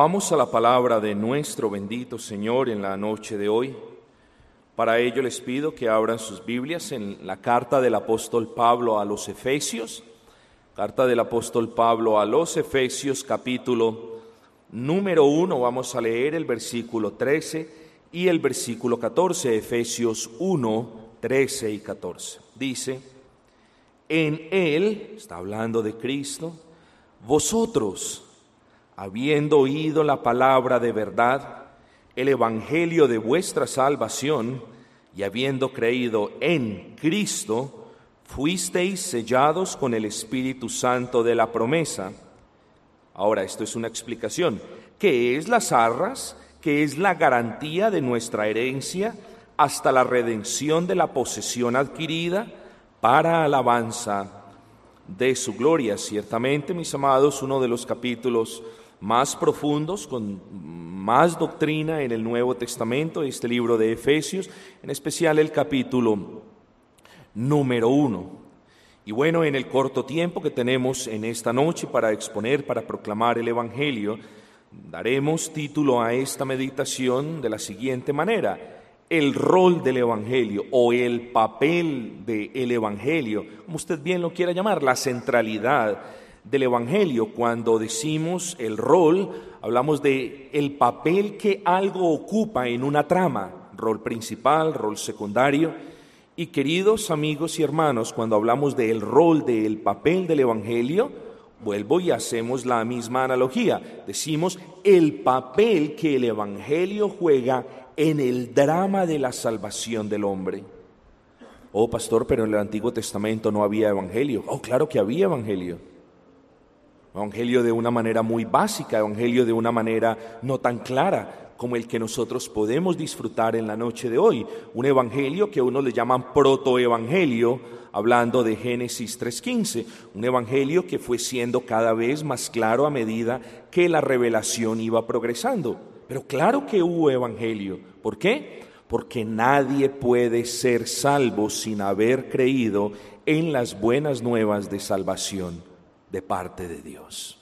Vamos a la palabra de nuestro bendito Señor en la noche de hoy. Para ello les pido que abran sus Biblias en la carta del apóstol Pablo a los Efesios, carta del apóstol Pablo a los Efesios capítulo número 1, vamos a leer el versículo 13 y el versículo 14, Efesios 1, 13 y 14. Dice, en Él, está hablando de Cristo, vosotros, habiendo oído la palabra de verdad, el Evangelio de vuestra salvación, y habiendo creído en Cristo, fuisteis sellados con el Espíritu Santo de la promesa. Ahora, esto es una explicación. ¿Qué es las arras? ¿Qué es la garantía de nuestra herencia hasta la redención de la posesión adquirida para alabanza de su gloria. Ciertamente, mis amados, uno de los capítulos más profundos, con más doctrina en el Nuevo Testamento, este libro de Efesios, en especial el capítulo número uno. Y bueno, en el corto tiempo que tenemos en esta noche para exponer, para proclamar el Evangelio, daremos título a esta meditación de la siguiente manera el rol del Evangelio o el papel del Evangelio, como usted bien lo quiera llamar, la centralidad del Evangelio. Cuando decimos el rol, hablamos de el papel que algo ocupa en una trama, rol principal, rol secundario. Y queridos amigos y hermanos, cuando hablamos del rol del papel del Evangelio, vuelvo y hacemos la misma analogía. Decimos el papel que el Evangelio juega en el drama de la salvación del hombre. Oh, pastor, pero en el Antiguo Testamento no había evangelio. Oh, claro que había evangelio. Evangelio de una manera muy básica, evangelio de una manera no tan clara como el que nosotros podemos disfrutar en la noche de hoy. Un evangelio que uno le llaman protoevangelio, hablando de Génesis 3.15. Un evangelio que fue siendo cada vez más claro a medida que la revelación iba progresando. Pero claro que hubo evangelio. ¿Por qué? Porque nadie puede ser salvo sin haber creído en las buenas nuevas de salvación de parte de Dios.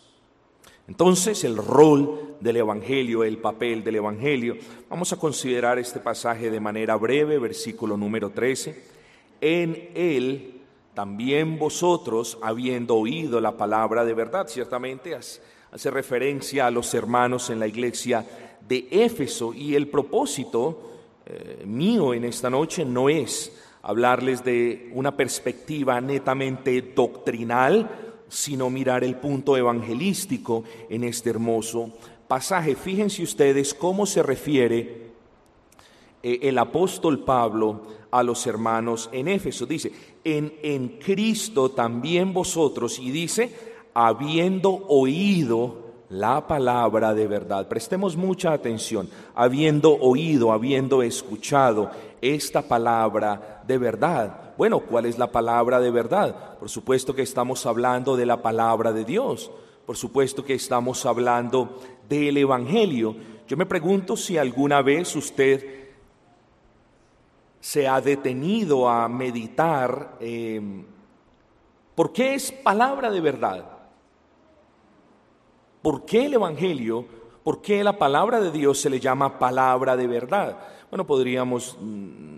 Entonces, el rol del Evangelio, el papel del Evangelio, vamos a considerar este pasaje de manera breve, versículo número 13. En él también vosotros, habiendo oído la palabra de verdad, ciertamente hace referencia a los hermanos en la iglesia de Éfeso y el propósito eh, mío en esta noche no es hablarles de una perspectiva netamente doctrinal, sino mirar el punto evangelístico en este hermoso pasaje. Fíjense ustedes cómo se refiere eh, el apóstol Pablo a los hermanos en Éfeso. Dice, en, en Cristo también vosotros, y dice, habiendo oído la palabra de verdad. Prestemos mucha atención, habiendo oído, habiendo escuchado esta palabra de verdad. Bueno, ¿cuál es la palabra de verdad? Por supuesto que estamos hablando de la palabra de Dios. Por supuesto que estamos hablando del Evangelio. Yo me pregunto si alguna vez usted se ha detenido a meditar eh, por qué es palabra de verdad. ¿Por qué el Evangelio, por qué la palabra de Dios se le llama palabra de verdad? Bueno, podríamos mm,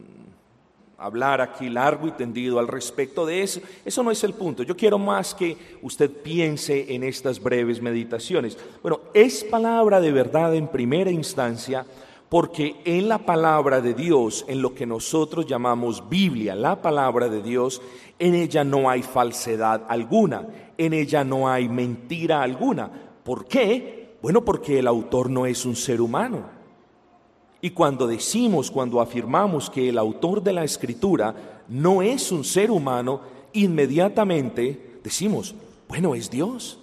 hablar aquí largo y tendido al respecto de eso. Eso no es el punto. Yo quiero más que usted piense en estas breves meditaciones. Bueno, es palabra de verdad en primera instancia porque en la palabra de Dios, en lo que nosotros llamamos Biblia, la palabra de Dios, en ella no hay falsedad alguna, en ella no hay mentira alguna. ¿Por qué? Bueno, porque el autor no es un ser humano. Y cuando decimos, cuando afirmamos que el autor de la escritura no es un ser humano, inmediatamente decimos, bueno, es Dios.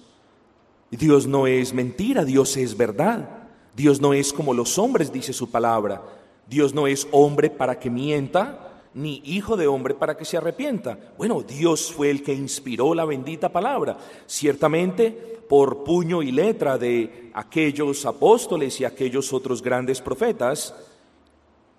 Dios no es mentira, Dios es verdad. Dios no es como los hombres, dice su palabra. Dios no es hombre para que mienta, ni hijo de hombre para que se arrepienta. Bueno, Dios fue el que inspiró la bendita palabra. Ciertamente por puño y letra de aquellos apóstoles y aquellos otros grandes profetas,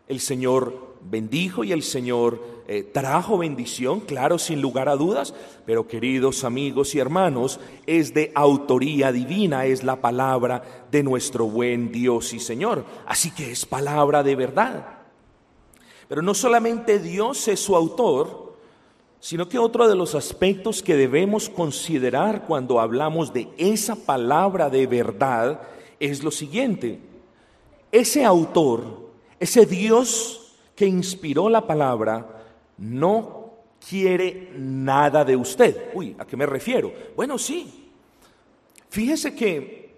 el Señor bendijo y el Señor eh, trajo bendición, claro, sin lugar a dudas, pero queridos amigos y hermanos, es de autoría divina, es la palabra de nuestro buen Dios y Señor. Así que es palabra de verdad. Pero no solamente Dios es su autor, sino que otro de los aspectos que debemos considerar cuando hablamos de esa palabra de verdad es lo siguiente. Ese autor, ese Dios que inspiró la palabra, no quiere nada de usted. Uy, ¿a qué me refiero? Bueno, sí. Fíjese que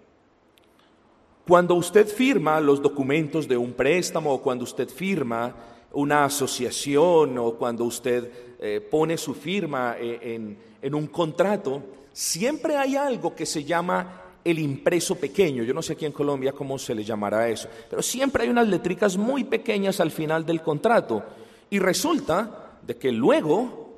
cuando usted firma los documentos de un préstamo o cuando usted firma una asociación o cuando usted eh, pone su firma eh, en, un contrato, siempre hay algo que se llama el impreso pequeño. Yo no sé aquí en Colombia cómo se le llamará eso, pero siempre hay unas letricas muy pequeñas al final del contrato. Y resulta de que luego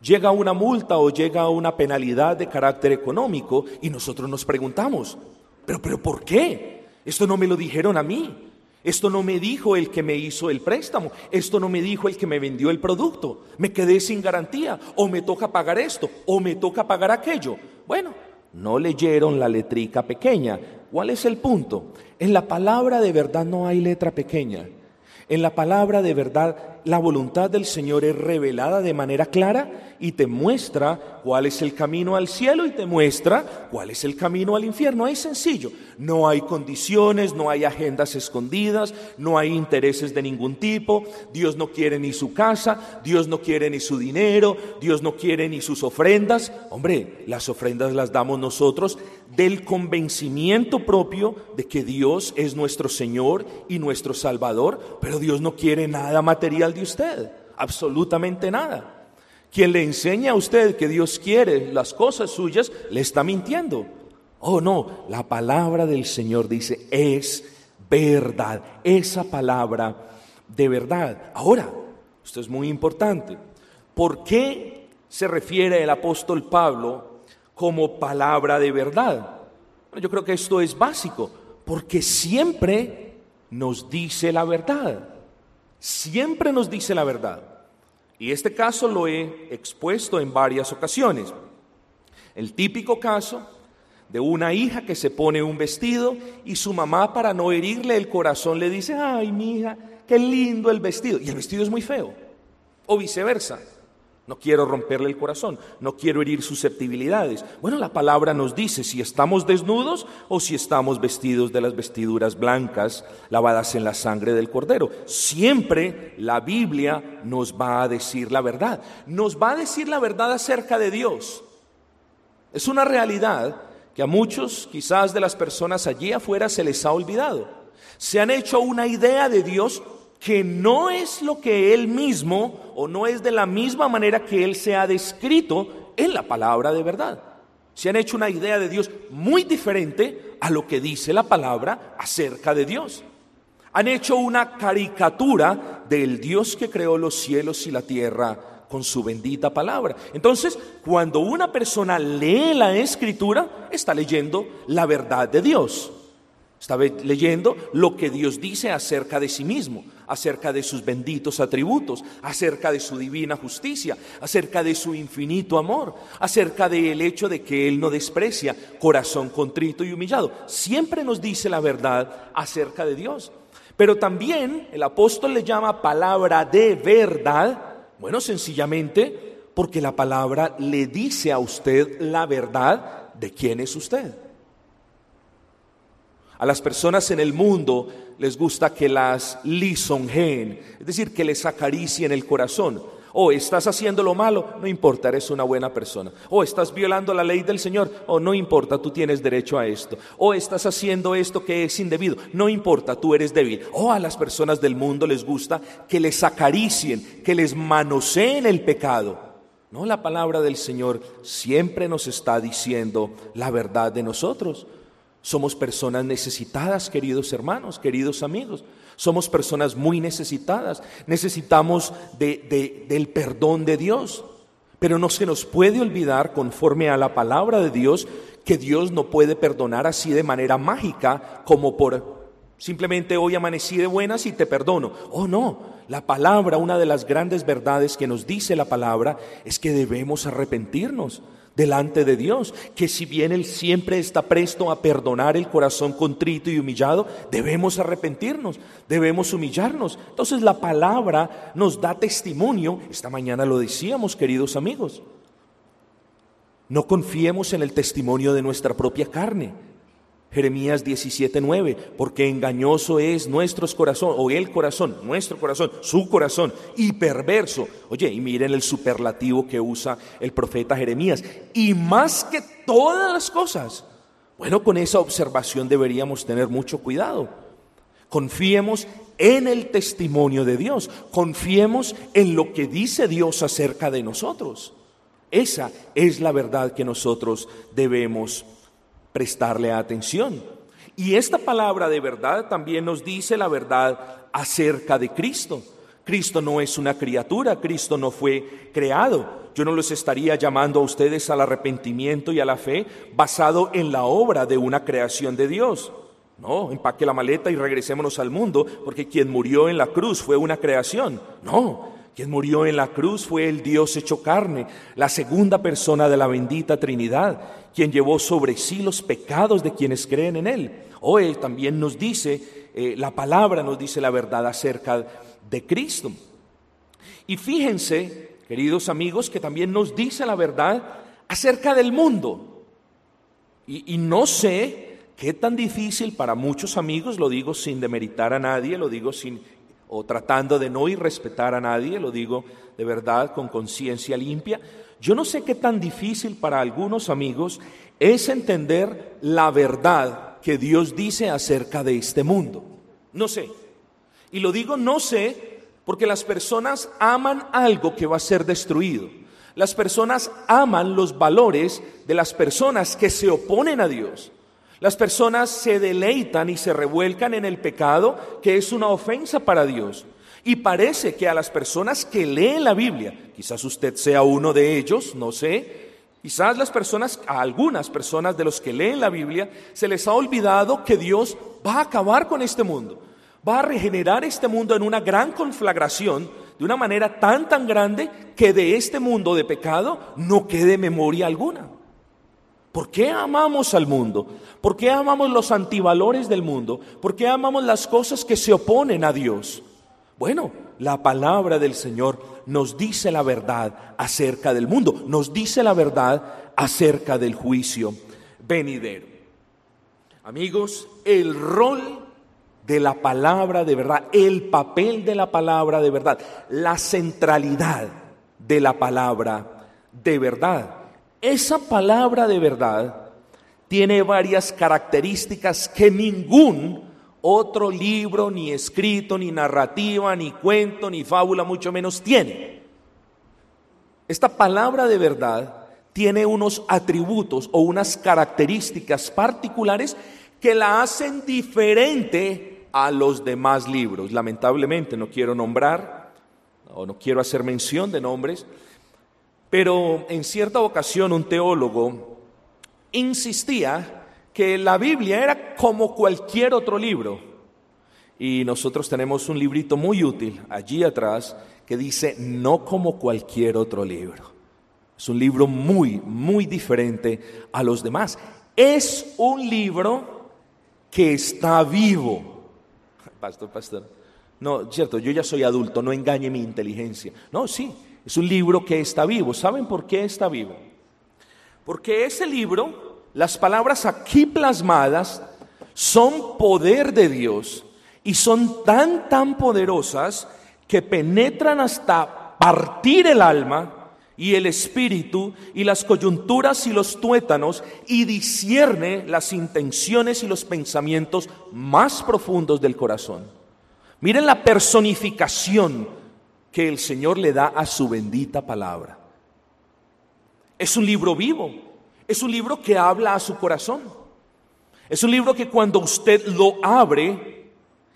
llega una multa o llega una penalidad de carácter económico y nosotros nos preguntamos, pero, pero ¿por qué? Esto no me lo dijeron a mí. Esto no me dijo el que me hizo el préstamo, esto no me dijo el que me vendió el producto, me quedé sin garantía, o me toca pagar esto, o me toca pagar aquello. Bueno, no leyeron la letrica pequeña. ¿Cuál es el punto? En la palabra de verdad no hay letra pequeña. En la palabra de verdad, la voluntad del Señor es revelada de manera clara y te muestra cuál es el camino al cielo y te muestra cuál es el camino al infierno. Es sencillo. No hay condiciones, no hay agendas escondidas, no hay intereses de ningún tipo. Dios no quiere ni su casa, Dios no quiere ni su dinero, Dios no quiere ni sus ofrendas. Hombre, las ofrendas las damos nosotros del convencimiento propio de que Dios es nuestro Señor y nuestro Salvador, pero Dios no quiere nada material de usted, absolutamente nada. Quien le enseña a usted que Dios quiere las cosas suyas, le está mintiendo. Oh no, la palabra del Señor dice, es verdad, esa palabra de verdad. Ahora, esto es muy importante, ¿por qué se refiere el apóstol Pablo como palabra de verdad. yo creo que esto es básico, porque siempre nos dice la verdad. Siempre nos dice la verdad. Y este caso lo he expuesto en varias ocasiones. El típico caso de una hija que se pone un vestido y su mamá para no herirle el corazón le dice, ay, mi hija, qué lindo el vestido. Y el vestido es muy feo. O viceversa. No quiero romperle el corazón, no quiero herir susceptibilidades. Bueno, la palabra nos dice si estamos desnudos o si estamos vestidos de las vestiduras blancas lavadas en la sangre del cordero. Siempre la Biblia nos va a decir la verdad. Nos va a decir la verdad acerca de Dios. Es una realidad que a muchos, quizás de las personas allí afuera, se les ha olvidado. Se han hecho una idea de Dios que no es lo que Él mismo o no es de la misma manera que Él se ha descrito en la palabra de verdad. Se han hecho una idea de Dios muy diferente a lo que dice la palabra acerca de Dios. Han hecho una caricatura del Dios que creó los cielos y la tierra con su bendita palabra. Entonces, cuando una persona lee la escritura, está leyendo la verdad de Dios. Está leyendo lo que Dios dice acerca de sí mismo, acerca de sus benditos atributos, acerca de su divina justicia, acerca de su infinito amor, acerca del hecho de que Él no desprecia corazón contrito y humillado. Siempre nos dice la verdad acerca de Dios. Pero también el apóstol le llama palabra de verdad, bueno, sencillamente porque la palabra le dice a usted la verdad de quién es usted. A las personas en el mundo les gusta que las lisonjeen, es decir, que les acaricien el corazón. O estás haciendo lo malo, no importa, eres una buena persona. O estás violando la ley del Señor, o no importa, tú tienes derecho a esto. O estás haciendo esto que es indebido, no importa, tú eres débil. O a las personas del mundo les gusta que les acaricien, que les manoseen el pecado. No, la palabra del Señor siempre nos está diciendo la verdad de nosotros. Somos personas necesitadas, queridos hermanos, queridos amigos. Somos personas muy necesitadas. Necesitamos del perdón de Dios. Pero no se nos puede olvidar, conforme a la palabra de Dios, que Dios no puede perdonar así de manera mágica como por Simplemente hoy amanecí de buenas y te perdono. Oh no, la palabra, una de las grandes verdades que nos dice la palabra es que debemos arrepentirnos delante de Dios, que si bien Él siempre está presto a perdonar el corazón contrito y humillado, debemos arrepentirnos, debemos humillarnos. Entonces la palabra nos da testimonio, esta mañana lo decíamos queridos amigos, no confiemos en el testimonio de nuestra propia carne. Jeremías 17:9, porque engañoso es nuestro corazón, o el corazón, nuestro corazón, su corazón, y perverso. Oye, y miren el superlativo que usa el profeta Jeremías, y más que todas las cosas. Bueno, con esa observación deberíamos tener mucho cuidado. Confiemos en el testimonio de Dios, confiemos en lo que dice Dios acerca de nosotros. Esa es la verdad que nosotros debemos prestarle atención. Y esta palabra de verdad también nos dice la verdad acerca de Cristo. Cristo no es una criatura, Cristo no fue creado. Yo no los estaría llamando a ustedes al arrepentimiento y a la fe basado en la obra de una creación de Dios. No, empaque la maleta y regresémonos al mundo, porque quien murió en la cruz fue una creación. No, quien murió en la cruz fue el Dios hecho carne, la segunda persona de la bendita Trinidad, quien llevó sobre sí los pecados de quienes creen en Él. Hoy también nos dice, eh, la palabra nos dice la verdad acerca de Cristo. Y fíjense, queridos amigos, que también nos dice la verdad acerca del mundo. Y, y no sé qué tan difícil para muchos amigos, lo digo sin demeritar a nadie, lo digo sin o tratando de no irrespetar a nadie, lo digo de verdad con conciencia limpia. Yo no sé qué tan difícil para algunos amigos es entender la verdad que Dios dice acerca de este mundo. No sé. Y lo digo no sé porque las personas aman algo que va a ser destruido. Las personas aman los valores de las personas que se oponen a Dios. Las personas se deleitan y se revuelcan en el pecado que es una ofensa para Dios. Y parece que a las personas que leen la Biblia, quizás usted sea uno de ellos, no sé, quizás las personas, a algunas personas de los que leen la Biblia, se les ha olvidado que Dios va a acabar con este mundo, va a regenerar este mundo en una gran conflagración, de una manera tan, tan grande que de este mundo de pecado no quede memoria alguna. ¿Por qué amamos al mundo? ¿Por qué amamos los antivalores del mundo? ¿Por qué amamos las cosas que se oponen a Dios? Bueno, la palabra del Señor nos dice la verdad acerca del mundo, nos dice la verdad acerca del juicio venidero. Amigos, el rol de la palabra de verdad, el papel de la palabra de verdad, la centralidad de la palabra de verdad esa palabra de verdad tiene varias características que ningún otro libro, ni escrito, ni narrativa, ni cuento, ni fábula, mucho menos tiene. Esta palabra de verdad tiene unos atributos o unas características particulares que la hacen diferente a los demás libros. Lamentablemente no quiero nombrar o no quiero hacer mención de nombres, pero en cierta ocasión un teólogo insistía que la Biblia era como cualquier otro libro. Y nosotros tenemos un librito muy útil allí atrás que dice no como cualquier otro libro. Es un libro muy, muy diferente a los demás. Es un libro que está vivo. Pastor, pastor. No, cierto, yo ya soy adulto, no engañe mi inteligencia. No, sí, es un libro que está vivo. ¿Saben por qué está vivo? Porque ese libro, las palabras aquí plasmadas, son poder de Dios y son tan, tan poderosas que penetran hasta partir el alma y el espíritu y las coyunturas y los tuétanos y discierne las intenciones y los pensamientos más profundos del corazón. Miren la personificación que el Señor le da a su bendita palabra. Es un libro vivo, es un libro que habla a su corazón. Es un libro que cuando usted lo abre,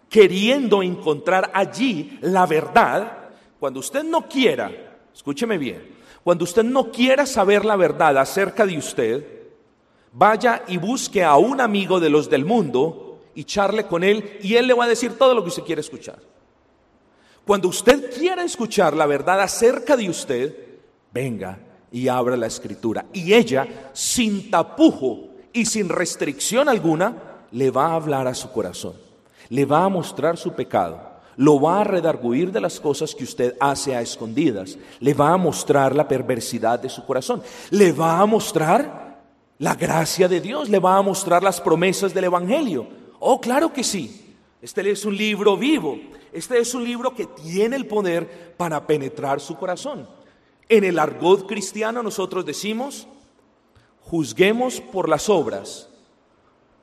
queriendo encontrar allí la verdad, cuando usted no quiera, escúcheme bien, cuando usted no quiera saber la verdad acerca de usted, vaya y busque a un amigo de los del mundo y charle con Él y Él le va a decir todo lo que usted quiere escuchar. Cuando usted quiera escuchar la verdad acerca de usted, venga y abra la escritura. Y ella, sin tapujo y sin restricción alguna, le va a hablar a su corazón. Le va a mostrar su pecado. Lo va a redarguir de las cosas que usted hace a escondidas. Le va a mostrar la perversidad de su corazón. Le va a mostrar la gracia de Dios. Le va a mostrar las promesas del Evangelio. Oh, claro que sí. Este es un libro vivo. Este es un libro que tiene el poder para penetrar su corazón. En el argot cristiano nosotros decimos, juzguemos por las obras,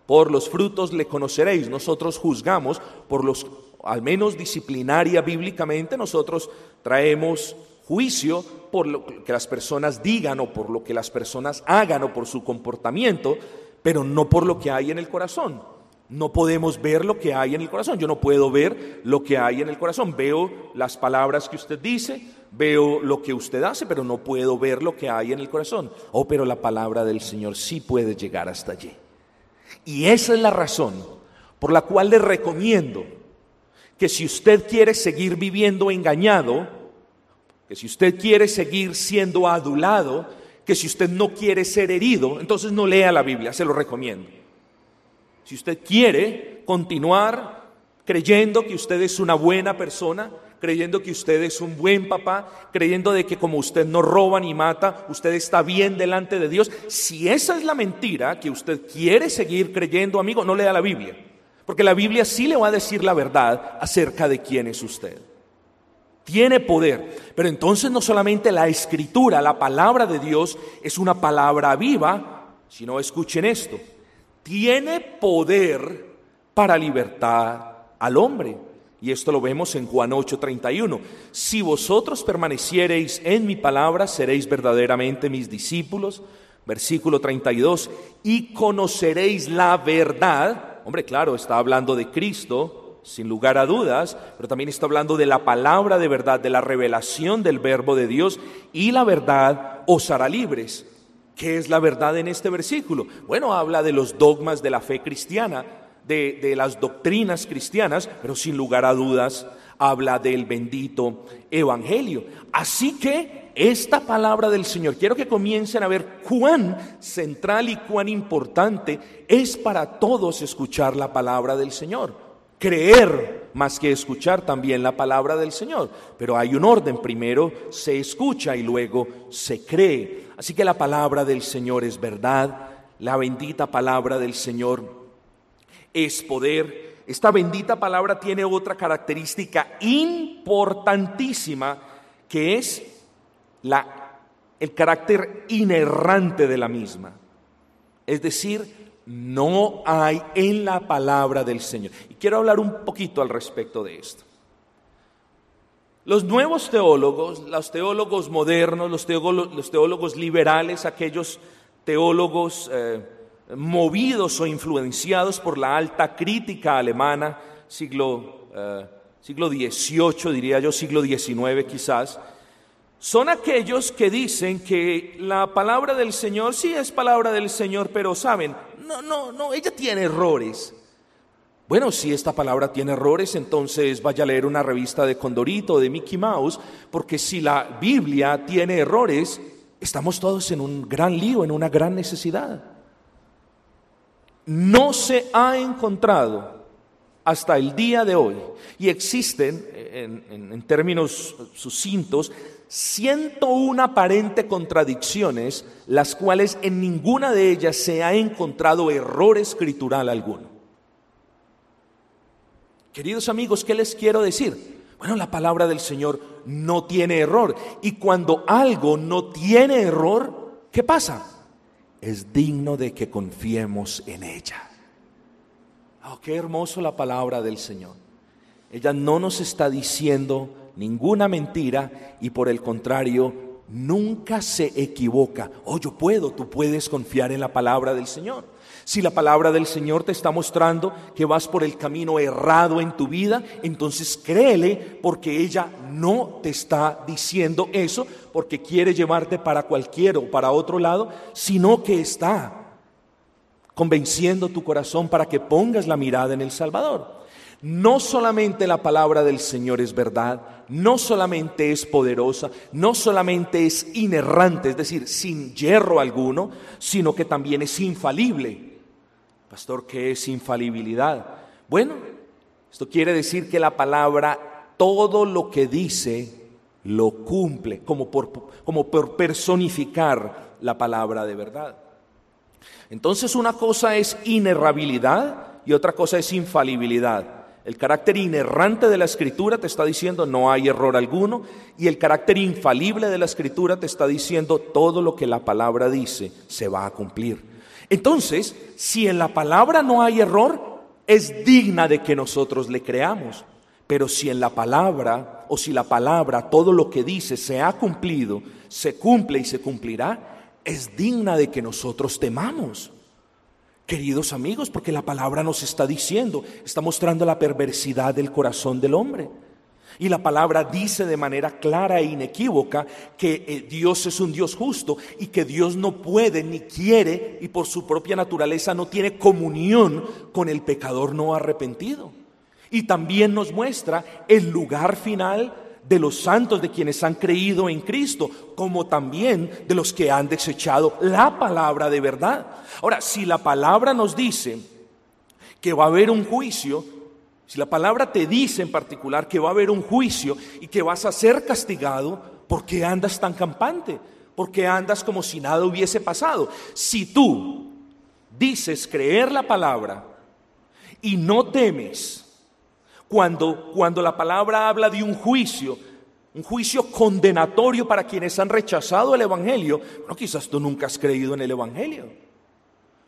por los frutos le conoceréis. Nosotros juzgamos por los, al menos disciplinaria bíblicamente, nosotros traemos juicio por lo que las personas digan o por lo que las personas hagan o por su comportamiento, pero no por lo que hay en el corazón. No podemos ver lo que hay en el corazón. Yo no puedo ver lo que hay en el corazón. Veo las palabras que usted dice, veo lo que usted hace, pero no puedo ver lo que hay en el corazón. Oh, pero la palabra del Señor sí puede llegar hasta allí. Y esa es la razón por la cual le recomiendo que si usted quiere seguir viviendo engañado, que si usted quiere seguir siendo adulado, que si usted no quiere ser herido, entonces no lea la Biblia, se lo recomiendo. Si usted quiere continuar creyendo que usted es una buena persona, creyendo que usted es un buen papá, creyendo de que como usted no roba ni mata, usted está bien delante de Dios, si esa es la mentira que usted quiere seguir creyendo, amigo, no lea la Biblia, porque la Biblia sí le va a decir la verdad acerca de quién es usted. Tiene poder, pero entonces no solamente la escritura, la palabra de Dios es una palabra viva, sino escuchen esto, tiene poder para libertar al hombre. Y esto lo vemos en Juan 8:31. Si vosotros permaneciereis en mi palabra, seréis verdaderamente mis discípulos. Versículo 32. Y conoceréis la verdad. Hombre, claro, está hablando de Cristo, sin lugar a dudas, pero también está hablando de la palabra de verdad, de la revelación del verbo de Dios. Y la verdad os hará libres. ¿Qué es la verdad en este versículo? Bueno, habla de los dogmas de la fe cristiana, de, las doctrinas cristianas, pero sin lugar a dudas habla del bendito evangelio. Así que esta palabra del Señor, quiero que comiencen a ver cuán central y cuán importante es para todos escuchar la palabra del Señor. Creer más que escuchar también la palabra del Señor. Pero hay un orden, primero se escucha y luego se cree. Así que la palabra del Señor es verdad, la bendita palabra del Señor es poder. Esta bendita palabra tiene otra característica importantísima que es la, el carácter inerrante de la misma. Es decir, no hay en la palabra del Señor. Y quiero hablar un poquito al respecto de esto. Los nuevos teólogos, los teólogos modernos, los teólogos, liberales, aquellos teólogos eh, movidos o influenciados por la alta crítica alemana, siglo, eh, siglo XVIII, diría yo, siglo XIX quizás, son aquellos que dicen que la palabra del Señor sí es palabra del Señor, pero saben, no, no, no, ella tiene errores. Bueno, si esta palabra tiene errores, entonces vaya a leer una revista de Condorito de Mickey Mouse, porque si la Biblia tiene errores, estamos todos en un gran lío, en una gran necesidad. No se ha encontrado hasta el día de hoy, y existen, en, en términos sucintos, 101 aparentes contradicciones, las cuales en ninguna de ellas se ha encontrado error escritural alguno. Queridos amigos, ¿qué les quiero decir? Bueno, la palabra del Señor no tiene error. Y cuando algo no tiene error, ¿qué pasa? Es digno de que confiemos en ella. Oh, qué hermoso la palabra del Señor. Ella no nos está diciendo ninguna mentira y por el contrario, nunca se equivoca. Oh, yo puedo, tú puedes confiar en la palabra del Señor. Si la palabra del Señor te está mostrando que vas por el camino errado en tu vida, entonces créele porque ella no te está diciendo eso porque quiere llevarte para cualquier o para otro lado, sino que está convenciendo tu corazón para que pongas la mirada en el Salvador. No solamente la palabra del Señor es verdad, no solamente es poderosa, no solamente es inerrante, es decir, sin hierro alguno, sino que también es infalible. Pastor, ¿qué es infalibilidad? Bueno, esto quiere decir que la palabra, todo lo que dice, lo cumple, como por, como por personificar la palabra de verdad. Entonces una cosa es inerrabilidad y otra cosa es infalibilidad. El carácter inerrante de la escritura te está diciendo no hay error alguno y el carácter infalible de la escritura te está diciendo todo lo que la palabra dice se va a cumplir. Entonces, si en la palabra no hay error, es digna de que nosotros le creamos. Pero si en la palabra o si la palabra, todo lo que dice se ha cumplido, se cumple y se cumplirá, es digna de que nosotros temamos. Queridos amigos, porque la palabra nos está diciendo, está mostrando la perversidad del corazón del hombre. Y la palabra dice de manera clara e inequívoca que eh, Dios es un Dios justo y que Dios no puede ni quiere y por su propia naturaleza no tiene comunión con el pecador no arrepentido. Y también nos muestra el lugar final de los santos, de quienes han creído en Cristo, como también de los que han desechado la palabra de verdad. Ahora, si la palabra nos dice que va a haber un juicio, si la palabra te dice en particular que va a haber un juicio y que vas a ser castigado, ¿por qué andas tan campante? ¿Por qué andas como si nada hubiese pasado? Si tú dices creer la palabra y no temes, cuando, cuando la palabra habla de un juicio, un juicio condenatorio para quienes han rechazado el Evangelio, bueno, quizás tú nunca has creído en el Evangelio.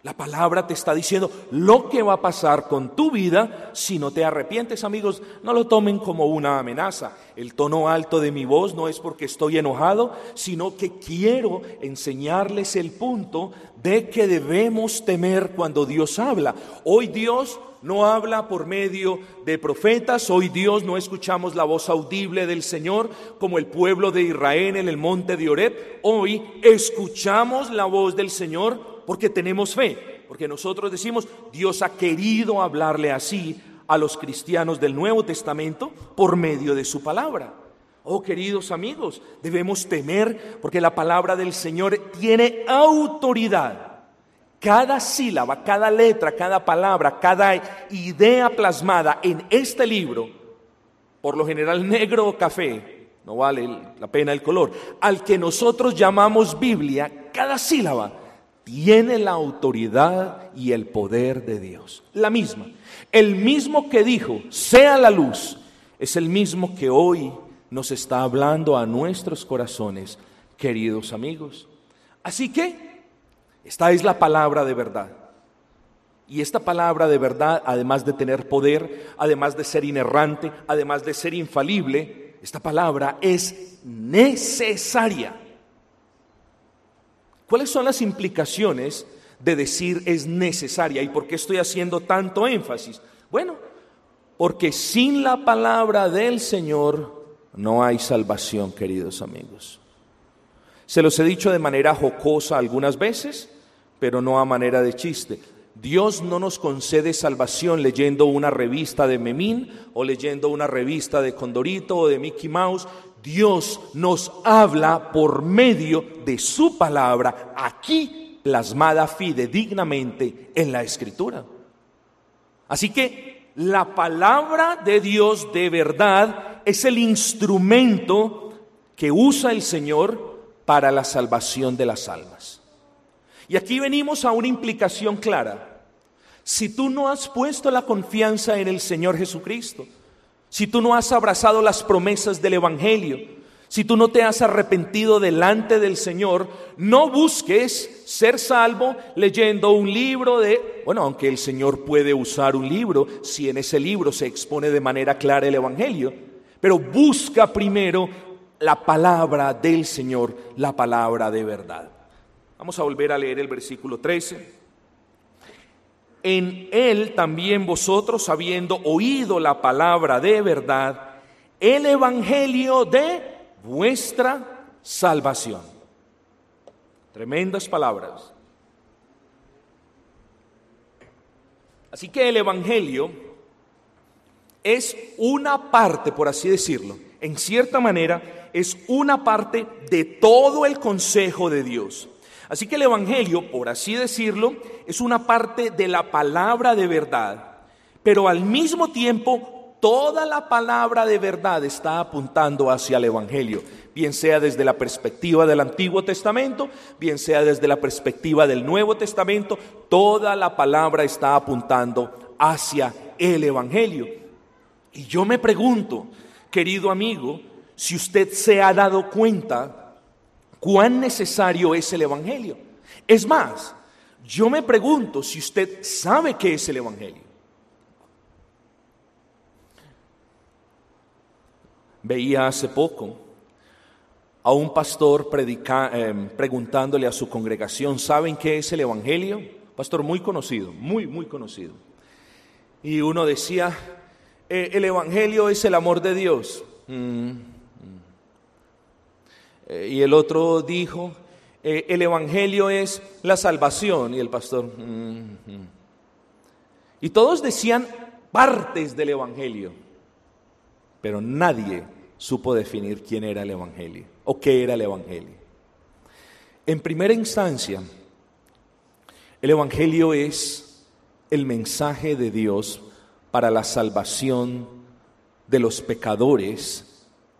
La palabra te está diciendo lo que va a pasar con tu vida si no te arrepientes, amigos. No lo tomen como una amenaza. El tono alto de mi voz no es porque estoy enojado, sino que quiero enseñarles el punto de que debemos temer cuando Dios habla. Hoy Dios no habla por medio de profetas, hoy Dios no escuchamos la voz audible del Señor como el pueblo de Israel en el monte de Oreb, hoy escuchamos la voz del Señor porque tenemos fe, porque nosotros decimos, Dios ha querido hablarle así a los cristianos del Nuevo Testamento por medio de su palabra. Oh queridos amigos, debemos temer porque la palabra del Señor tiene autoridad cada sílaba, cada letra, cada palabra, cada idea plasmada en este libro, por lo general negro o café, no vale la pena el color, al que nosotros llamamos Biblia, cada sílaba tiene la autoridad y el poder de Dios. La misma. El mismo que dijo, sea la luz, es el mismo que hoy nos está hablando a nuestros corazones, queridos amigos. Así que esta es la palabra de verdad. Y esta palabra de verdad, además de tener poder, además de ser inerrante, además de ser infalible, esta palabra es necesaria. ¿Cuáles son las implicaciones de decir es necesaria y por qué estoy haciendo tanto énfasis? Bueno, porque sin la palabra del Señor no hay salvación, queridos amigos. Se los he dicho de manera jocosa algunas veces, pero no a manera de chiste. Dios no nos concede salvación leyendo una revista de Memín o leyendo una revista de Condorito o de Mickey Mouse. Dios nos habla por medio de su palabra aquí plasmada fidedignamente en la escritura. Así que la palabra de Dios de verdad es el instrumento que usa el Señor para la salvación de las almas. Y aquí venimos a una implicación clara. Si tú no has puesto la confianza en el Señor Jesucristo, si tú no has abrazado las promesas del Evangelio, si tú no te has arrepentido delante del Señor, no busques ser salvo leyendo un libro de, bueno, aunque el Señor puede usar un libro, si en ese libro se expone de manera clara el Evangelio, pero busca primero la palabra del Señor, la palabra de verdad. Vamos a volver a leer el versículo 13. En él también vosotros, habiendo oído la palabra de verdad, el evangelio de vuestra salvación. Tremendas palabras. Así que el Evangelio es una parte, por así decirlo, en cierta manera, es una parte de todo el consejo de Dios. Así que el Evangelio, por así decirlo, es una parte de la palabra de verdad, pero al mismo tiempo toda la palabra de verdad está apuntando hacia el Evangelio, bien sea desde la perspectiva del Antiguo Testamento, bien sea desde la perspectiva del Nuevo Testamento, toda la palabra está apuntando hacia el Evangelio. Y yo me pregunto, querido amigo, si usted se ha dado cuenta cuán necesario es el Evangelio. Es más, yo me pregunto si usted sabe qué es el Evangelio. Veía hace poco a un pastor em, preguntándole a su congregación, ¿saben qué es el Evangelio? Pastor muy conocido, muy, muy conocido. Y uno decía, eh, el Evangelio es el amor de Dios. Mm, y el otro dijo, eh, el Evangelio es la salvación. Y el pastor... Mm, y todos decían partes del Evangelio, pero nadie supo definir quién era el Evangelio o qué era el Evangelio. En primera instancia, el Evangelio es el mensaje de Dios para la salvación de los pecadores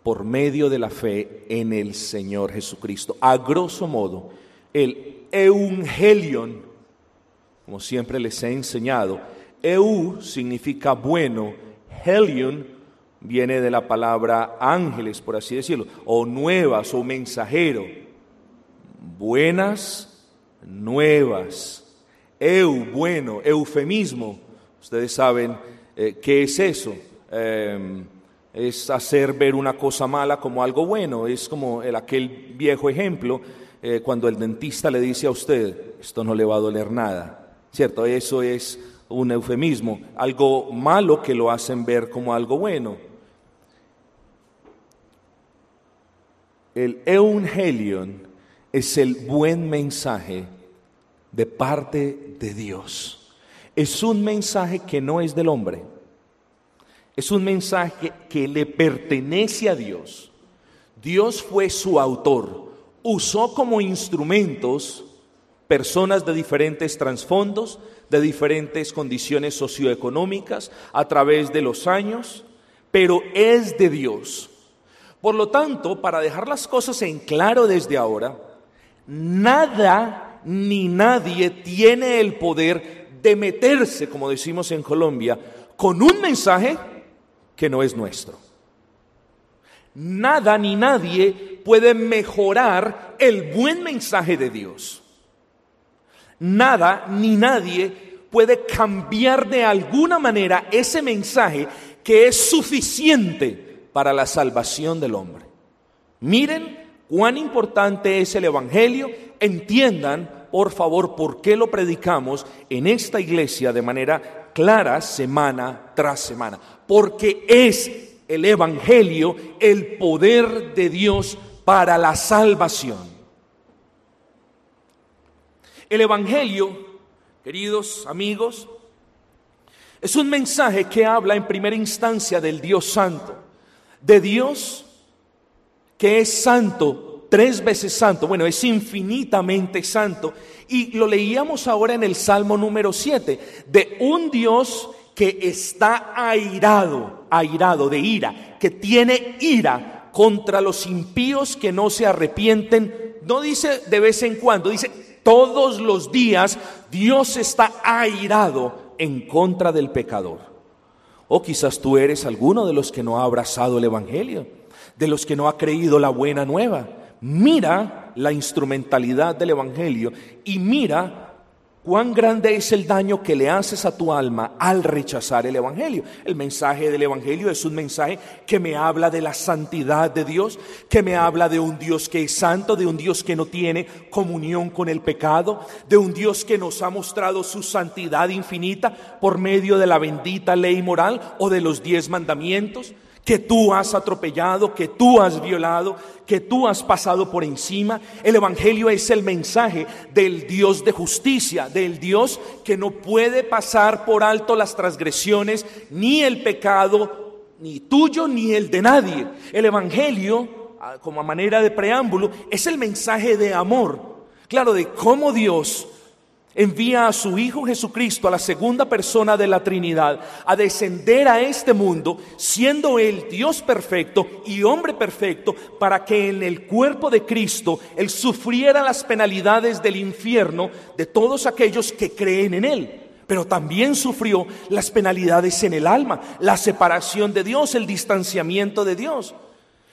por medio de la fe en el Señor Jesucristo. A grosso modo, el Evangelion, como siempre les he enseñado, Eu significa bueno, Helion viene de la palabra ángeles, por así decirlo, o nuevas o mensajero. Buenas nuevas. Eu, bueno, eufemismo. Ustedes saben eh, ¿Qué es eso? Em, es hacer ver una cosa mala como algo bueno. Es como el, aquel viejo ejemplo eh, cuando el dentista le dice a usted, esto no le va a doler nada. ¿Cierto? Eso es un eufemismo, algo malo que lo hacen ver como algo bueno. El Evangelion es el buen mensaje de parte de Dios. Es un mensaje que no es del hombre. Es un mensaje que le pertenece a Dios. Dios fue su autor. Usó como instrumentos personas de diferentes trasfondos, de diferentes condiciones socioeconómicas a través de los años, pero es de Dios. Por lo tanto, para dejar las cosas en claro desde ahora, nada ni nadie tiene el poder de meterse, como decimos en Colombia, con un mensaje que no es nuestro. Nada ni nadie puede mejorar el buen mensaje de Dios. Nada ni nadie puede cambiar de alguna manera ese mensaje que es suficiente para la salvación del hombre. Miren cuán importante es el Evangelio, entiendan por favor, por qué lo predicamos en esta iglesia de manera clara semana tras semana. Porque es el Evangelio el poder de Dios para la salvación. El Evangelio, queridos amigos, es un mensaje que habla en primera instancia del Dios Santo, de Dios que es santo tres veces santo, bueno, es infinitamente santo. Y lo leíamos ahora en el Salmo número 7, de un Dios que está airado, airado de ira, que tiene ira contra los impíos que no se arrepienten. No dice de vez en cuando, dice todos los días Dios está airado en contra del pecador. O quizás tú eres alguno de los que no ha abrazado el Evangelio, de los que no ha creído la buena nueva mira la instrumentalidad del Evangelio y mira cuán grande es el daño que le haces a tu alma al rechazar el Evangelio. El mensaje del Evangelio es un mensaje que me habla de la santidad de Dios, que me habla de un Dios que es santo, de un Dios que no tiene comunión con el pecado, de un Dios que nos ha mostrado su santidad infinita por medio de la bendita ley moral o de los diez mandamientos que tú has atropellado, que tú has violado, que tú has pasado por encima. El Evangelio es el mensaje del Dios de justicia, del Dios que no puede pasar por alto las transgresiones, ni el pecado, ni tuyo, ni el de nadie. El Evangelio, como a manera de preámbulo, es el mensaje de amor, claro, de cómo Dios envía a su Hijo Jesucristo, a la segunda persona de la Trinidad, a descender a este mundo, siendo Él Dios perfecto y hombre perfecto, para que en el cuerpo de Cristo Él sufriera las penalidades del infierno de todos aquellos que creen en Él. Pero también sufrió las penalidades en el alma, la separación de Dios, el distanciamiento de Dios.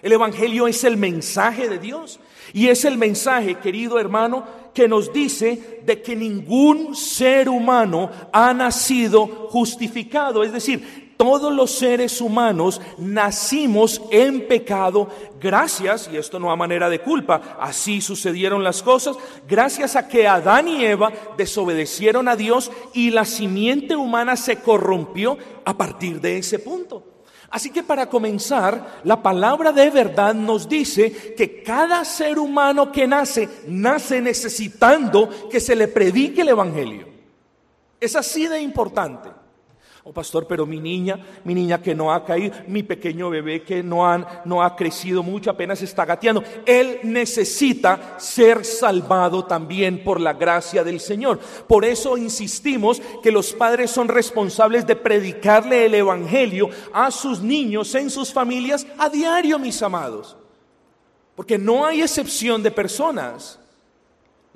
El Evangelio es el mensaje de Dios. Y es el mensaje, querido hermano, que nos dice de que ningún ser humano ha nacido justificado. Es decir, todos los seres humanos nacimos en pecado gracias, y esto no a manera de culpa, así sucedieron las cosas, gracias a que Adán y Eva desobedecieron a Dios y la simiente humana se corrompió a partir de ese punto. Así que para comenzar, la palabra de verdad nos dice que cada ser humano que nace, nace necesitando que se le predique el Evangelio. Es así de importante. Oh, pastor, pero mi niña, mi niña que no ha caído, mi pequeño bebé que no, no ha crecido mucho, apenas está gateando, él necesita ser salvado también por la gracia del Señor. Por eso insistimos que los padres son responsables de predicarle el Evangelio a sus niños en sus familias a diario, mis amados. Porque no hay excepción de personas.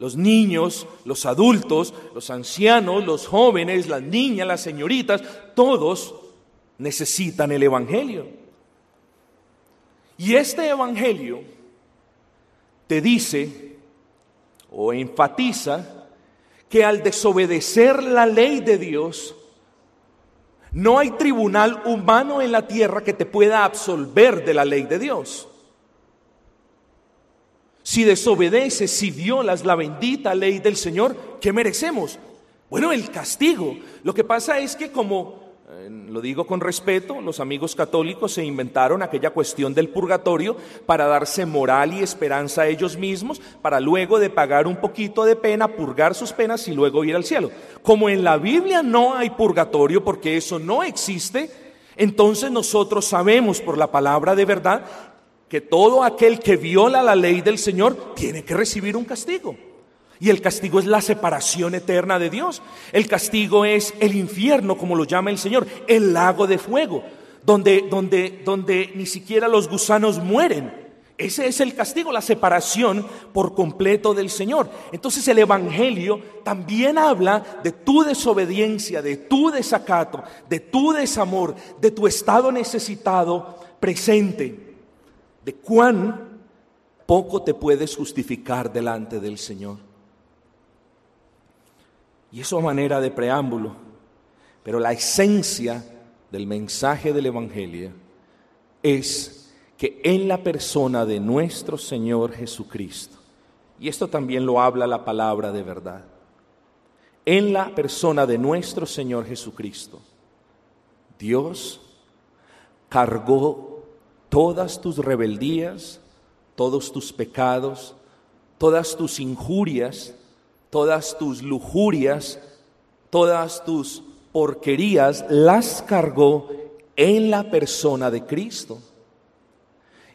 Los niños, los adultos, los ancianos, los jóvenes, las niñas, las señoritas, todos necesitan el Evangelio. Y este Evangelio te dice o enfatiza que al desobedecer la ley de Dios, no hay tribunal humano en la tierra que te pueda absolver de la ley de Dios. Si desobedeces, si violas la bendita ley del Señor, ¿qué merecemos? Bueno, el castigo. Lo que pasa es que como, eh, lo digo con respeto, los amigos católicos se inventaron aquella cuestión del purgatorio para darse moral y esperanza a ellos mismos, para luego de pagar un poquito de pena, purgar sus penas y luego ir al cielo. Como en la Biblia no hay purgatorio porque eso no existe, entonces nosotros sabemos por la palabra de verdad que todo aquel que viola la ley del Señor tiene que recibir un castigo. Y el castigo es la separación eterna de Dios. El castigo es el infierno, como lo llama el Señor, el lago de fuego, donde, donde, donde ni siquiera los gusanos mueren. Ese es el castigo, la separación por completo del Señor. Entonces el Evangelio también habla de tu desobediencia, de tu desacato, de tu desamor, de tu estado necesitado presente de cuán poco te puedes justificar delante del Señor. Y eso a manera de preámbulo, pero la esencia del mensaje del Evangelio es que en la persona de nuestro Señor Jesucristo, y esto también lo habla la palabra de verdad, en la persona de nuestro Señor Jesucristo, Dios cargó todas tus rebeldías, todos tus pecados, todas tus injurias, todas tus lujurias, todas tus porquerías, las cargó en la persona de Cristo.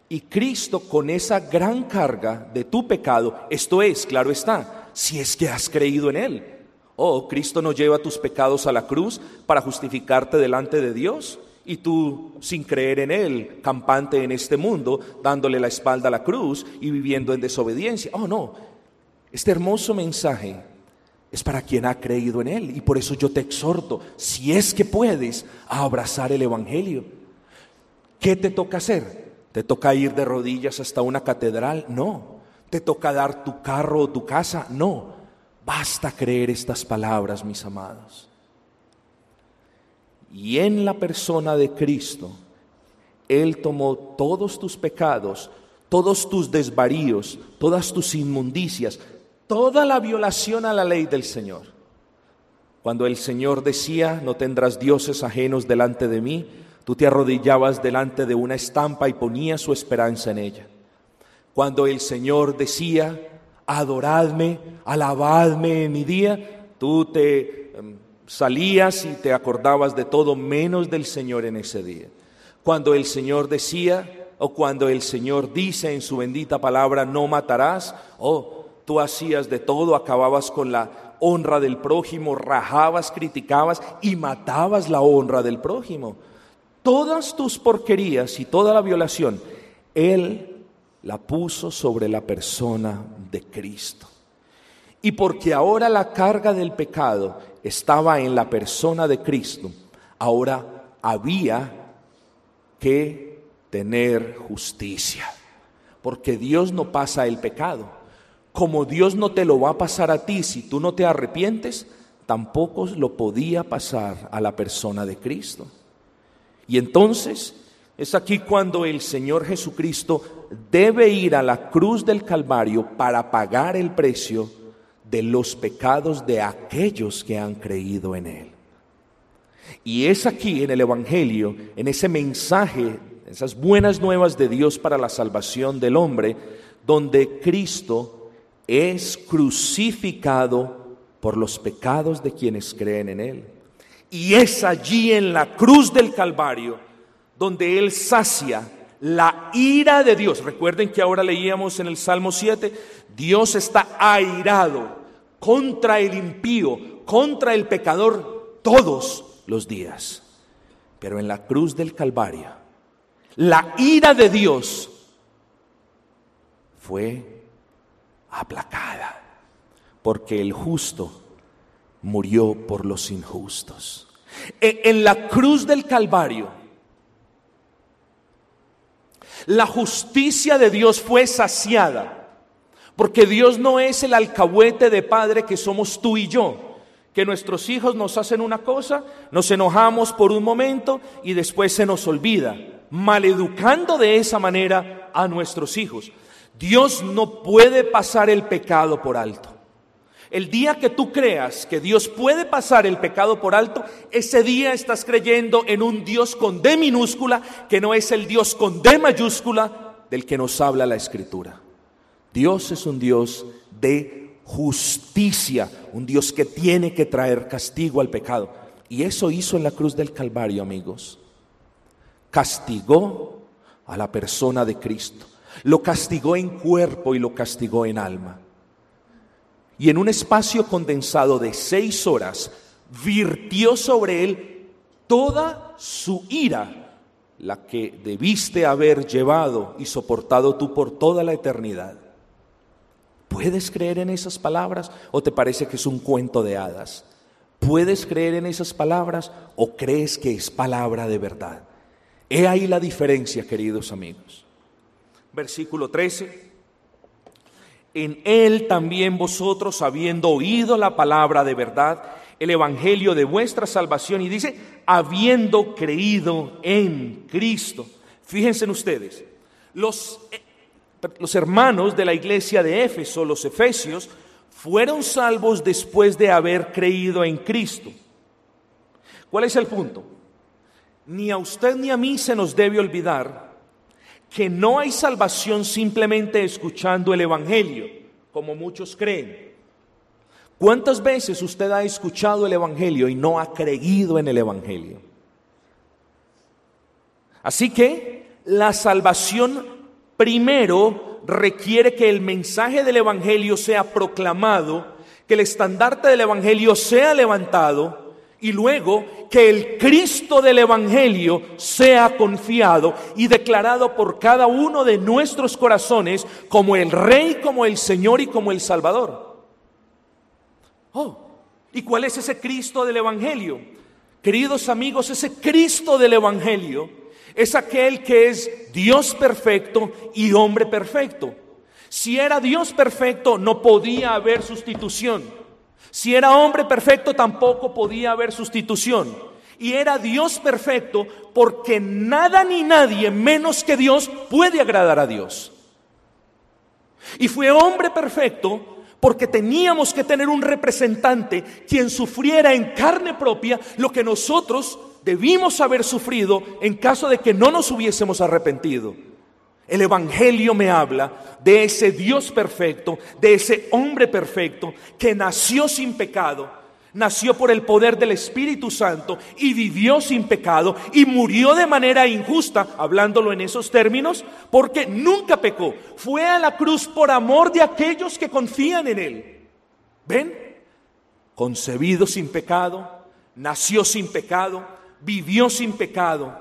Y Cristo con esa gran carga de tu pecado, esto es, claro está, si es que has creído en Él. Oh, Cristo no lleva tus pecados a la cruz para justificarte delante de Dios y tú sin creer en Él, campante en este mundo, dándole la espalda a la cruz y viviendo en desobediencia. Oh, no, este hermoso mensaje es para quien ha creído en Él y por eso yo te exhorto, si es que puedes, a abrazar el Evangelio. ¿Qué te toca hacer? ¿Te toca ir de rodillas hasta una catedral? No. ¿Te toca dar tu carro o tu casa? No. Basta creer estas palabras, mis amados. Y en la persona de Cristo, Él tomó todos tus pecados, todos tus desvaríos, todas tus inmundicias, toda la violación a la ley del Señor. Cuando el Señor decía, no tendrás dioses ajenos delante de mí, tú te arrodillabas delante de una estampa y ponías su esperanza en ella. Cuando el Señor decía, adoradme, alabadme en mi día, tú te salías y te acordabas de todo menos del Señor en ese día. Cuando el Señor decía, o cuando el Señor dice en su bendita palabra, no matarás, oh, tú hacías de todo, acababas con la honra del prójimo, rajabas, criticabas y matabas la honra del prójimo. Todas tus porquerías y toda la violación, Él la puso sobre la persona de Cristo. Y porque ahora la carga del pecado estaba en la persona de Cristo, ahora había que tener justicia. Porque Dios no pasa el pecado. Como Dios no te lo va a pasar a ti si tú no te arrepientes, tampoco lo podía pasar a la persona de Cristo. Y entonces es aquí cuando el Señor Jesucristo debe ir a la cruz del Calvario para pagar el precio de los pecados de aquellos que han creído en Él. Y es aquí en el Evangelio, en ese mensaje, esas buenas nuevas de Dios para la salvación del hombre, donde Cristo es crucificado por los pecados de quienes creen en Él. Y es allí en la cruz del Calvario donde Él sacia la ira de Dios. Recuerden que ahora leíamos en el Salmo 7, Dios está airado contra el impío, contra el pecador todos los días. Pero en la cruz del Calvario, la ira de Dios fue aplacada, porque el justo murió por los injustos. E, en la cruz del Calvario, la justicia de Dios fue saciada, porque Dios no es el alcahuete de padre que somos tú y yo, que nuestros hijos nos hacen una cosa, nos enojamos por un momento y después se nos olvida, maleducando de esa manera a nuestros hijos. Dios no puede pasar el pecado por alto. El día que tú creas que Dios puede pasar el pecado por alto, ese día estás creyendo en un Dios con D minúscula, que no es el Dios con D mayúscula del que nos habla la Escritura. Dios es un Dios de justicia, un Dios que tiene que traer castigo al pecado. Y eso hizo en la cruz del Calvario, amigos. Castigó a la persona de Cristo. Lo castigó en cuerpo y lo castigó en alma y en un espacio condensado de seis horas virtió sobre él toda su ira, la que debiste haber llevado y soportado tú por toda la eternidad. ¿Puedes creer en esas palabras o te parece que es un cuento de hadas? ¿Puedes creer en esas palabras o crees que es palabra de verdad? He ahí la diferencia, queridos amigos. Versículo 13 en él también vosotros, habiendo oído la palabra de verdad, el evangelio de vuestra salvación, y dice, habiendo creído en Cristo. Fíjense en ustedes, los, los hermanos de la iglesia de Éfeso, los efesios, fueron salvos después de haber creído en Cristo. ¿Cuál es el punto? Ni a usted ni a mí se nos debe olvidar que no hay salvación simplemente escuchando el Evangelio, como muchos creen. ¿Cuántas veces usted ha escuchado el Evangelio y no ha creído en el Evangelio? Así que la salvación primero requiere que el mensaje del Evangelio sea proclamado, que el estandarte del Evangelio sea levantado y luego que el Cristo del Evangelio sea confiado y declarado por cada uno de nuestros corazones como el Rey, como el Señor y como el Salvador. Oh, ¿y cuál es ese Cristo del Evangelio? Queridos amigos, ese Cristo del Evangelio es aquel que es Dios perfecto y hombre perfecto. Si era Dios perfecto, no podía haber sustitución. Si era hombre perfecto, tampoco podía haber sustitución. Y era Dios perfecto porque nada ni nadie menos que Dios puede agradar a Dios. Y fue hombre perfecto porque teníamos que tener un representante quien sufriera en carne propia lo que nosotros debimos haber sufrido en caso de que no nos hubiésemos arrepentido. El Evangelio me habla de ese Dios perfecto, de ese hombre perfecto que nació sin pecado, nació por el poder del Espíritu Santo y vivió sin pecado y murió de manera injusta, hablándolo en esos términos, porque nunca pecó. Fue a la cruz por amor de aquellos que confían en Él. ¿Ven? Concebido sin pecado, nació sin pecado, vivió sin pecado,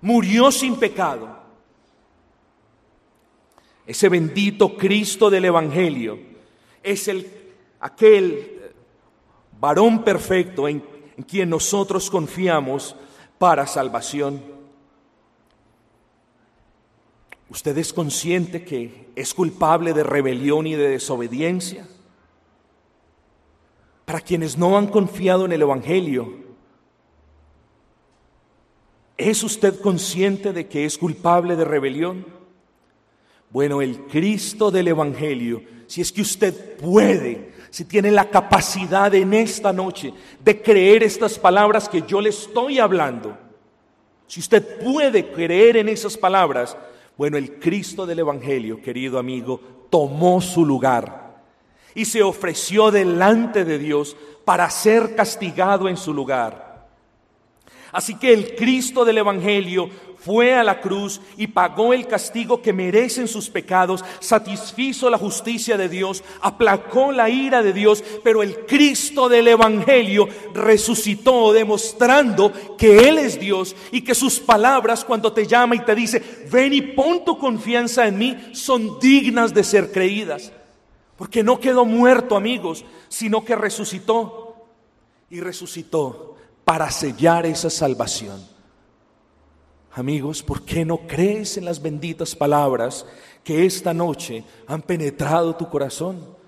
murió sin pecado ese bendito Cristo del Evangelio es el, aquel varón perfecto en, en quien nosotros confiamos para salvación. ¿Usted es consciente que es culpable de rebelión y de desobediencia? Para quienes no han confiado en el Evangelio, ¿es usted consciente de que es culpable de rebelión? Bueno, el Cristo del Evangelio, si es que usted puede, si tiene la capacidad en esta noche de creer estas palabras que yo le estoy hablando, si usted puede creer en esas palabras, bueno, el Cristo del Evangelio, querido amigo, tomó su lugar y se ofreció delante de Dios para ser castigado en su lugar. Así que el Cristo del Evangelio fue a la cruz y pagó el castigo que merecen sus pecados, satisfizo la justicia de Dios, aplacó la ira de Dios, pero el Cristo del Evangelio resucitó demostrando que Él es Dios y que sus palabras cuando te llama y te dice, ven y pon tu confianza en mí, son dignas de ser creídas. Porque no quedó muerto, amigos, sino que resucitó y resucitó para sellar esa salvación. Amigos, ¿por qué no crees en las benditas palabras que esta noche han penetrado tu corazón?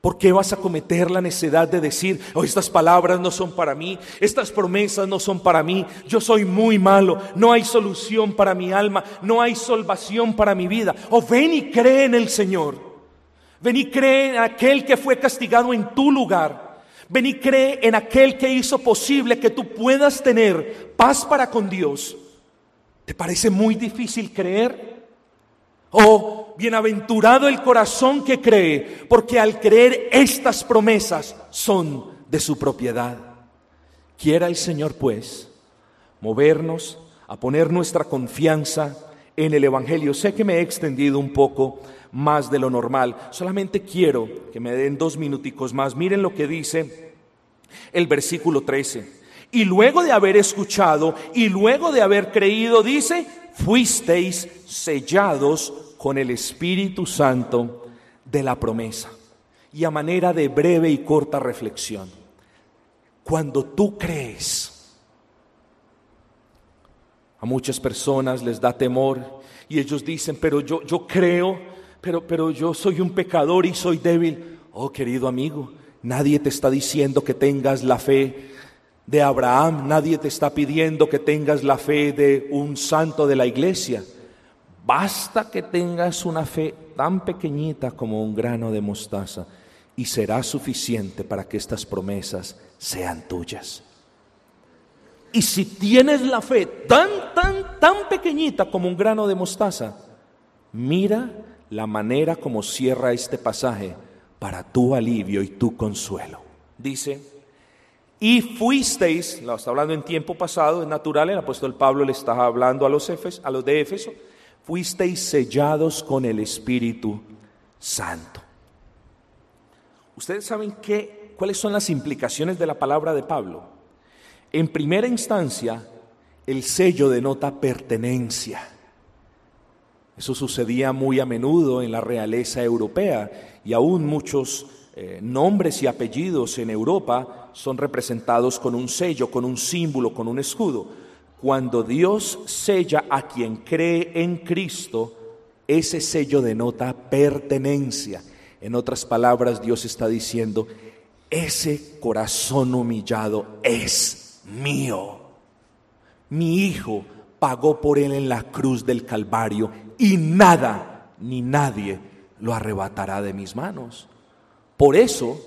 ¿Por qué vas a cometer la necedad de decir, oh, estas palabras no son para mí, estas promesas no son para mí, yo soy muy malo, no hay solución para mi alma, no hay salvación para mi vida? O ven y cree en el Señor, ven y cree en aquel que fue castigado en tu lugar, Ven y cree en aquel que hizo posible que tú puedas tener paz para con Dios. ¿Te parece muy difícil creer? Oh, bienaventurado el corazón que cree, porque al creer estas promesas son de su propiedad. Quiera el Señor, pues, movernos a poner nuestra confianza en el Evangelio. Sé que me he extendido un poco más de lo normal. Solamente quiero que me den dos minuticos más. Miren lo que dice el versículo 13. Y luego de haber escuchado y luego de haber creído, dice, fuisteis sellados con el Espíritu Santo de la promesa. Y a manera de breve y corta reflexión, cuando tú crees, a muchas personas les da temor y ellos dicen, pero yo, yo creo, pero, pero yo soy un pecador y soy débil. Oh, querido amigo, nadie te está diciendo que tengas la fe de Abraham, nadie te está pidiendo que tengas la fe de un santo de la iglesia. Basta que tengas una fe tan pequeñita como un grano de mostaza y será suficiente para que estas promesas sean tuyas. Y si tienes la fe tan, tan, tan pequeñita como un grano de mostaza, mira la manera como cierra este pasaje para tu alivio y tu consuelo. Dice, y fuisteis, lo está hablando en tiempo pasado, es natural, el apóstol Pablo le está hablando a los, a los de Éfeso, fuisteis sellados con el Espíritu Santo. ¿Ustedes saben qué, cuáles son las implicaciones de la palabra de Pablo? En primera instancia, el sello denota pertenencia. Eso sucedía muy a menudo en la realeza europea y aún muchos eh, nombres y apellidos en Europa son representados con un sello, con un símbolo, con un escudo. Cuando Dios sella a quien cree en Cristo, ese sello denota pertenencia. En otras palabras, Dios está diciendo, ese corazón humillado es mío. Mi Hijo pagó por él en la cruz del Calvario y nada ni nadie lo arrebatará de mis manos. Por eso,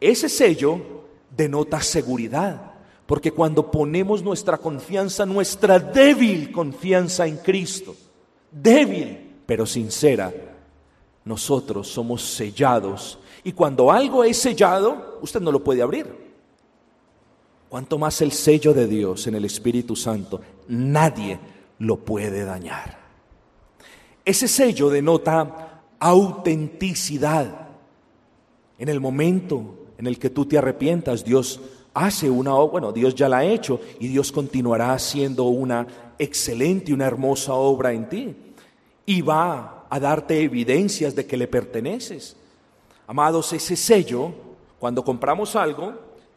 ese sello denota seguridad, Porque cuando ponemos nuestra confianza, nuestra débil confianza en Cristo, débil pero sincera, nosotros somos sellados. Y cuando algo es sellado, usted no lo puede abrir. Cuanto más el sello de Dios en el Espíritu Santo, nadie lo puede dañar. Ese sello denota autenticidad. En el momento en el que tú te arrepientas, Dios hace una obra, bueno, Dios ya la ha hecho y Dios continuará haciendo una excelente y una hermosa obra en ti. Y va a darte evidencias de que le perteneces. Amados, ese sello, cuando compramos algo,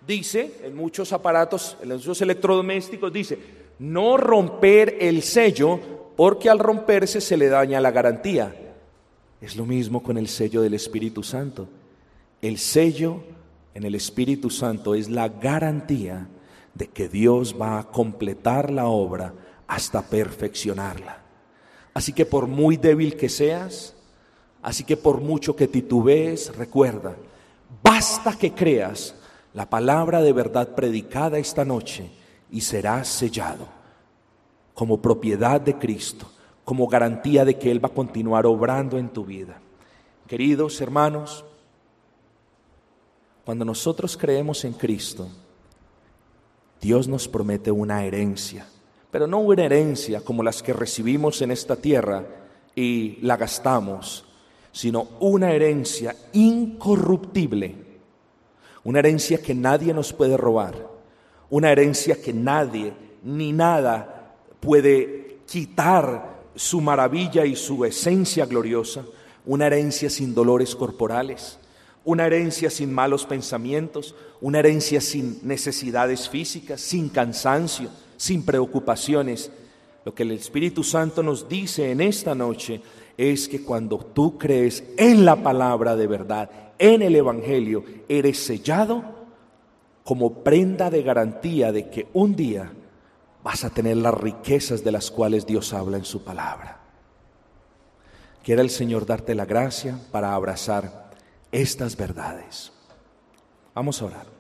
dice en muchos aparatos, en muchos electrodomésticos, dice, no romper el sello porque al romperse se le daña la garantía. Es lo mismo con el sello del Espíritu Santo. El sello en el Espíritu Santo es la garantía de que Dios va a completar la obra hasta perfeccionarla. Así que por muy débil que seas, así que por mucho que titubees, recuerda, basta que creas la palabra de verdad predicada esta noche y serás sellado como propiedad de Cristo, como garantía de que Él va a continuar obrando en tu vida. Queridos hermanos, cuando nosotros creemos en Cristo, Dios nos promete una herencia, pero no una herencia como las que recibimos en esta tierra y la gastamos, sino una herencia incorruptible, una herencia que nadie nos puede robar, una herencia que nadie ni nada puede quitar su maravilla y su esencia gloriosa, una herencia sin dolores corporales, una herencia sin malos pensamientos, una herencia sin necesidades físicas, sin cansancio, sin preocupaciones. Lo que el Espíritu Santo nos dice en esta noche es que cuando tú crees en la palabra de verdad, en el Evangelio, eres sellado como prenda de garantía de que un día vas a tener las riquezas de las cuales Dios habla en su palabra. Quiera el Señor darte la gracia para abrazar estas verdades. Vamos a orar.